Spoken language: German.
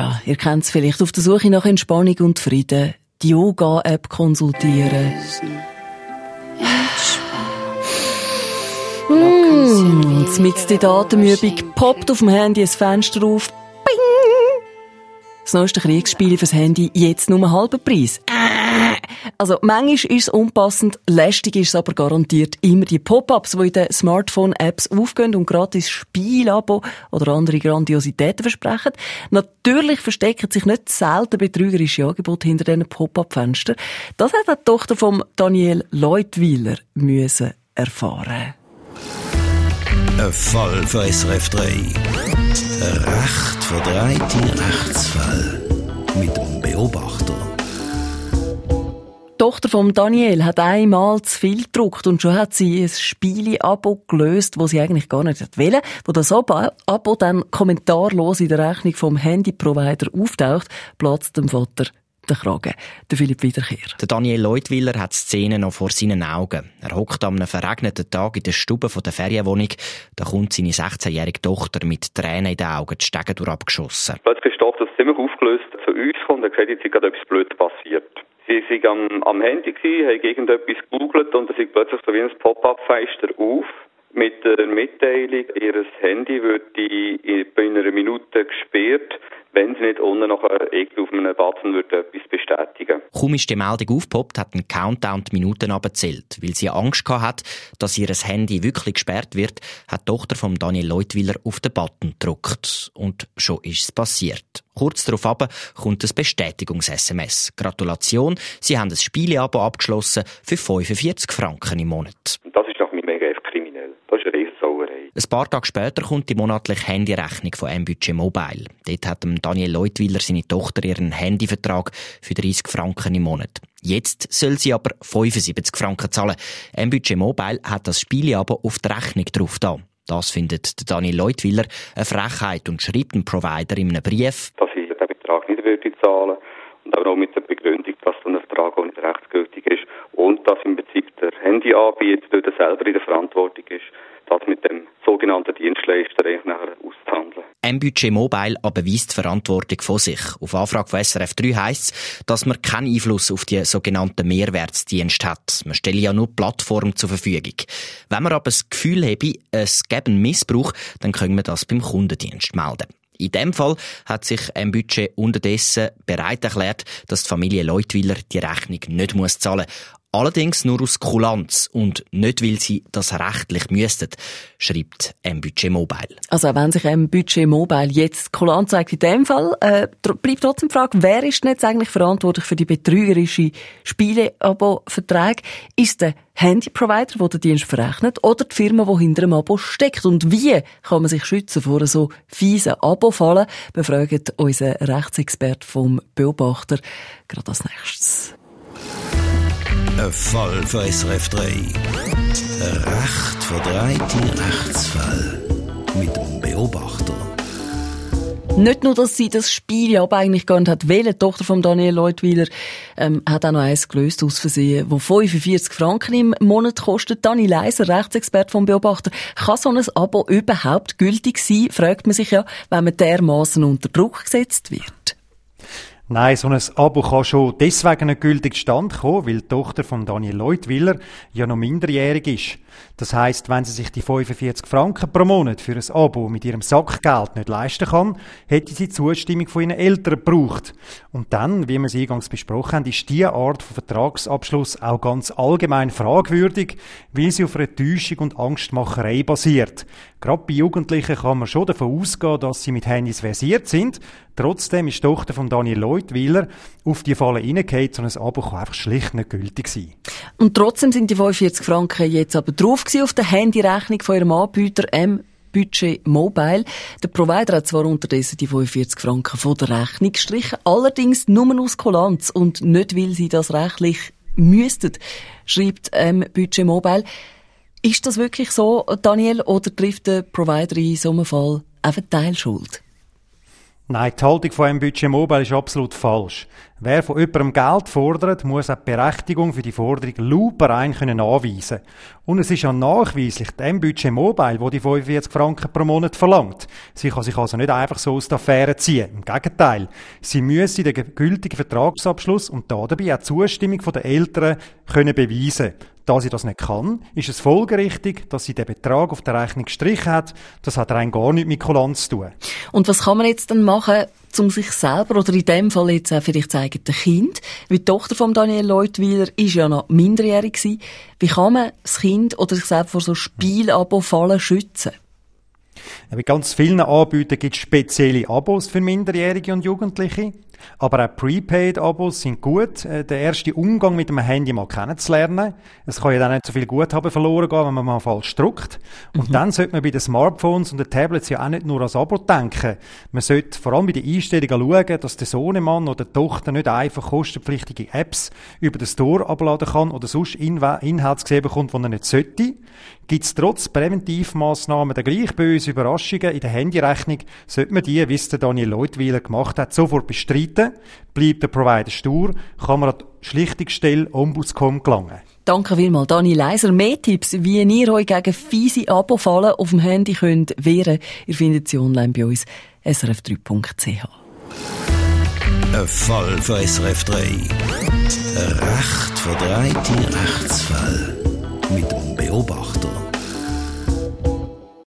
Ja, ihr kennt es vielleicht. Auf der Suche nach Entspannung und Frieden die Yoga-App konsultieren. Mmh, mit der Atemübung poppt auf dem Handy ein Fenster auf. Das neueste Kriegsspiel fürs Handy jetzt nur halben Preis. Also, manchmal ist es unpassend, lästig ist es aber garantiert immer die Pop-ups, die in den Smartphone-Apps aufgehen und gratis Spielabo oder andere Grandiositäten versprechen. Natürlich verstecken sich nicht selten betrügerische Angebote hinter diesen Pop-up-Fenstern. Das hat die Tochter von Daniel Leutwiler müssen. Ein Fall für SRF 3. Ein recht verdrehte Rechtsfall mit dem Beobachter. Die Tochter von Daniel hat einmal zu viel gedruckt und schon hat sie ein Spiele-Abo gelöst, wo sie eigentlich gar nicht wollte. Wo das Abo dann kommentarlos in der Rechnung vom Handyprovider auftaucht, platzt dem Vater der Kragen. Der Philipp Wiederkehr. Der Daniel Leutwiller hat die Szene noch vor seinen Augen. Er hockt am verregneten Tag in der Stube der Ferienwohnung. Da kommt seine 16-jährige Tochter mit Tränen in den Augen die Stege durchgeschossen. Plötzlich ist die Tochter ziemlich aufgelöst zu uns gekommen und hat gesagt, jetzt ist gerade etwas Blödes passiert. Sie waren am, am Handy, gewesen, haben irgendetwas gegoogelt und da ist plötzlich so wie ein Pop-up-Fenster auf mit der Mitteilung, ihr Handy wird in einer Minute gesperrt, wenn sie nicht unten noch irgendwie auf einem Button wird etwas bestätigen Kaum ist die Meldung aufgepoppt, hat ein Countdown die Minuten abgezählt. Weil sie Angst hat, dass ihr Handy wirklich gesperrt wird, hat die Tochter von Daniel Leutwiller auf den Button gedrückt. Und schon ist es passiert. Kurz darauf aber kommt ein Bestätigungs-SMS. Gratulation, Sie haben ein Spieleabo abgeschlossen für 45 Franken im Monat. Das ist doch mega kriminell. Das ist eine Riesensauerei. Ein paar Tage später kommt die monatliche Handyrechnung von M-Budget Mobile. Dort hat Daniel Leutwiller seine Tochter ihren Handyvertrag für 30 Franken im Monat. Jetzt soll sie aber 75 Franken zahlen. M-Budget Mobile hat das Spieleabo auf die Rechnung drauf da. Das findet Daniel Leutwiller eine Frechheit und schreibt dem Provider in einem Brief, dass ich den Betrag nicht würde zahlen und auch mit der Begründung, dass so ein Vertrag auch nicht rechtsgültig ist und dass im Prinzip der Handyanbieter selber in der Verantwortung ist, das mit Dienstleister nachher auszuhandeln. M-Budget Mobile aber weist die Verantwortung von sich. Auf Anfrage von SRF 3 heisst es, dass man keinen Einfluss auf die sogenannten Mehrwertsdienste hat. Man stelle ja nur Plattform zur Verfügung. Wenn man aber das Gefühl habe, es gäbe einen Missbrauch, dann können wir das beim Kundendienst melden. In dem Fall hat sich ein Budget unterdessen bereit erklärt, dass die Familie Leutwiller die Rechnung nicht muss zahlen Allerdings nur aus Kulanz und nicht, weil sie das rechtlich müssten, schreibt M-Budget Mobile. Also wenn sich M-Budget Mobile jetzt Kulanz zeigt in dem Fall, äh, bleibt trotzdem die Frage, wer ist denn jetzt eigentlich verantwortlich für die betrügerische Spiele-Abo-Verträge? Ist der Handyprovider, der den Dienst verrechnet, oder die Firma, die hinter dem Abo steckt? Und wie kann man sich schützen vor so fiesen Abo-Fallen? Befragt unser Rechtsexpert vom Beobachter gerade als nächstes. Ein Fall für SRF 3. Ein recht verdrehte Rechtsfall mit dem Beobachter. Nicht nur, dass sie das Spiel ja eigentlich gar nicht hat wollen. Die Tochter von Daniel Leutwiler ähm, hat auch noch eins gelöst aus Versehen, wo 45 Franken im Monat kostet. Dani Leiser, Rechtsexpert vom Beobachter. Kann so ein Abo überhaupt gültig sein, fragt man sich ja, wenn man dermaßen unter Druck gesetzt wird. Nein, so ein Abo kann schon deswegen nicht gültig stand kommen, weil die Tochter von Daniel Leutwiller ja noch minderjährig ist. Das heißt, wenn sie sich die 45 Franken pro Monat für ein Abo mit ihrem Sackgeld nicht leisten kann, hätte sie Zustimmung von ihren Eltern gebraucht. Und dann, wie wir es eingangs besprochen haben, ist diese Art von Vertragsabschluss auch ganz allgemein fragwürdig, weil sie auf einer Täuschung und Angstmacherei basiert. Gerade bei Jugendlichen kann man schon davon ausgehen, dass sie mit Handys versiert sind. Trotzdem ist die Tochter von Daniel Leutwiller auf die Falle reingefallen, so ein Abo kann einfach schlicht nicht gültig sein. Und trotzdem sind die 45 Franken jetzt aber drauf auf der Handyrechnung von ihrem Anbieter M. Budget Mobile. Der Provider hat zwar unterdessen die 45 Franken von der Rechnung gestrichen, allerdings nur aus Kulanz und nicht, weil sie das rechtlich müssten, schreibt ähm, Budget Mobile. Ist das wirklich so, Daniel, oder trifft der Provider in so einem Fall einfach Teilschuld? Nein, die Haltung von einem Budget Mobile ist absolut falsch. Wer von jemandem Geld fordert, muss auch Berechtigung für die Forderung luperein können anweisen. Und es ist ja nachweislich dem Budget Mobile, wo die 45 Franken pro Monat verlangt. Sie kann sich also nicht einfach so aus der Affäre ziehen. Im Gegenteil. Sie müssen den gültigen Vertragsabschluss und dabei auch die Zustimmung der Eltern können beweisen. Da sie das nicht kann, ist es folgerichtig, dass sie den Betrag auf der Rechnung gestrichen hat. Das hat rein gar nichts mit Kulanz zu tun. Und was kann man jetzt dann machen, um sich selber oder in dem Fall jetzt auch vielleicht das eigene Kind, weil die Tochter von Daniel Leutwiler ist ja noch minderjährig gewesen. Wie kann man das Kind oder sich selbst vor so Spielabo-Fallen schützen? Bei ganz vielen Anbietern gibt es spezielle Abos für Minderjährige und Jugendliche. Aber auch Prepaid-Abos sind gut, äh, den ersten Umgang mit dem Handy mal kennenzulernen. Es kann ja dann nicht so viel Guthaben verloren gehen, wenn man mal falsch drückt. Und mhm. dann sollte man bei den Smartphones und den Tablets ja auch nicht nur ans Abo denken. Man sollte vor allem bei den Einstellungen schauen, dass der Sohnemann oder die Tochter nicht einfach kostenpflichtige Apps über den Store abladen kann oder sonst Inhalte gesehen bekommt, die er nicht sollte. Gibt es trotz Präventivmaßnahmen der gleich böse Überraschungen in der Handyrechnung, sollte man die, wie es der Daniel Leutwiler gemacht hat, sofort bestreiten. Bleibt der Provider stur, kann man an die Schlichtungsstelle Ombudscom gelangen. Danke vielmals, Dani Leiser. Mehr Tipps, wie ihr euch gegen fiese Abo-Fallen auf dem Handy könnt wehren, ihr findet sie online bei uns, srf3.ch. Ein Fall für SRF 3. Ein recht verdrehte Rechtsfall mit dem Beobachter.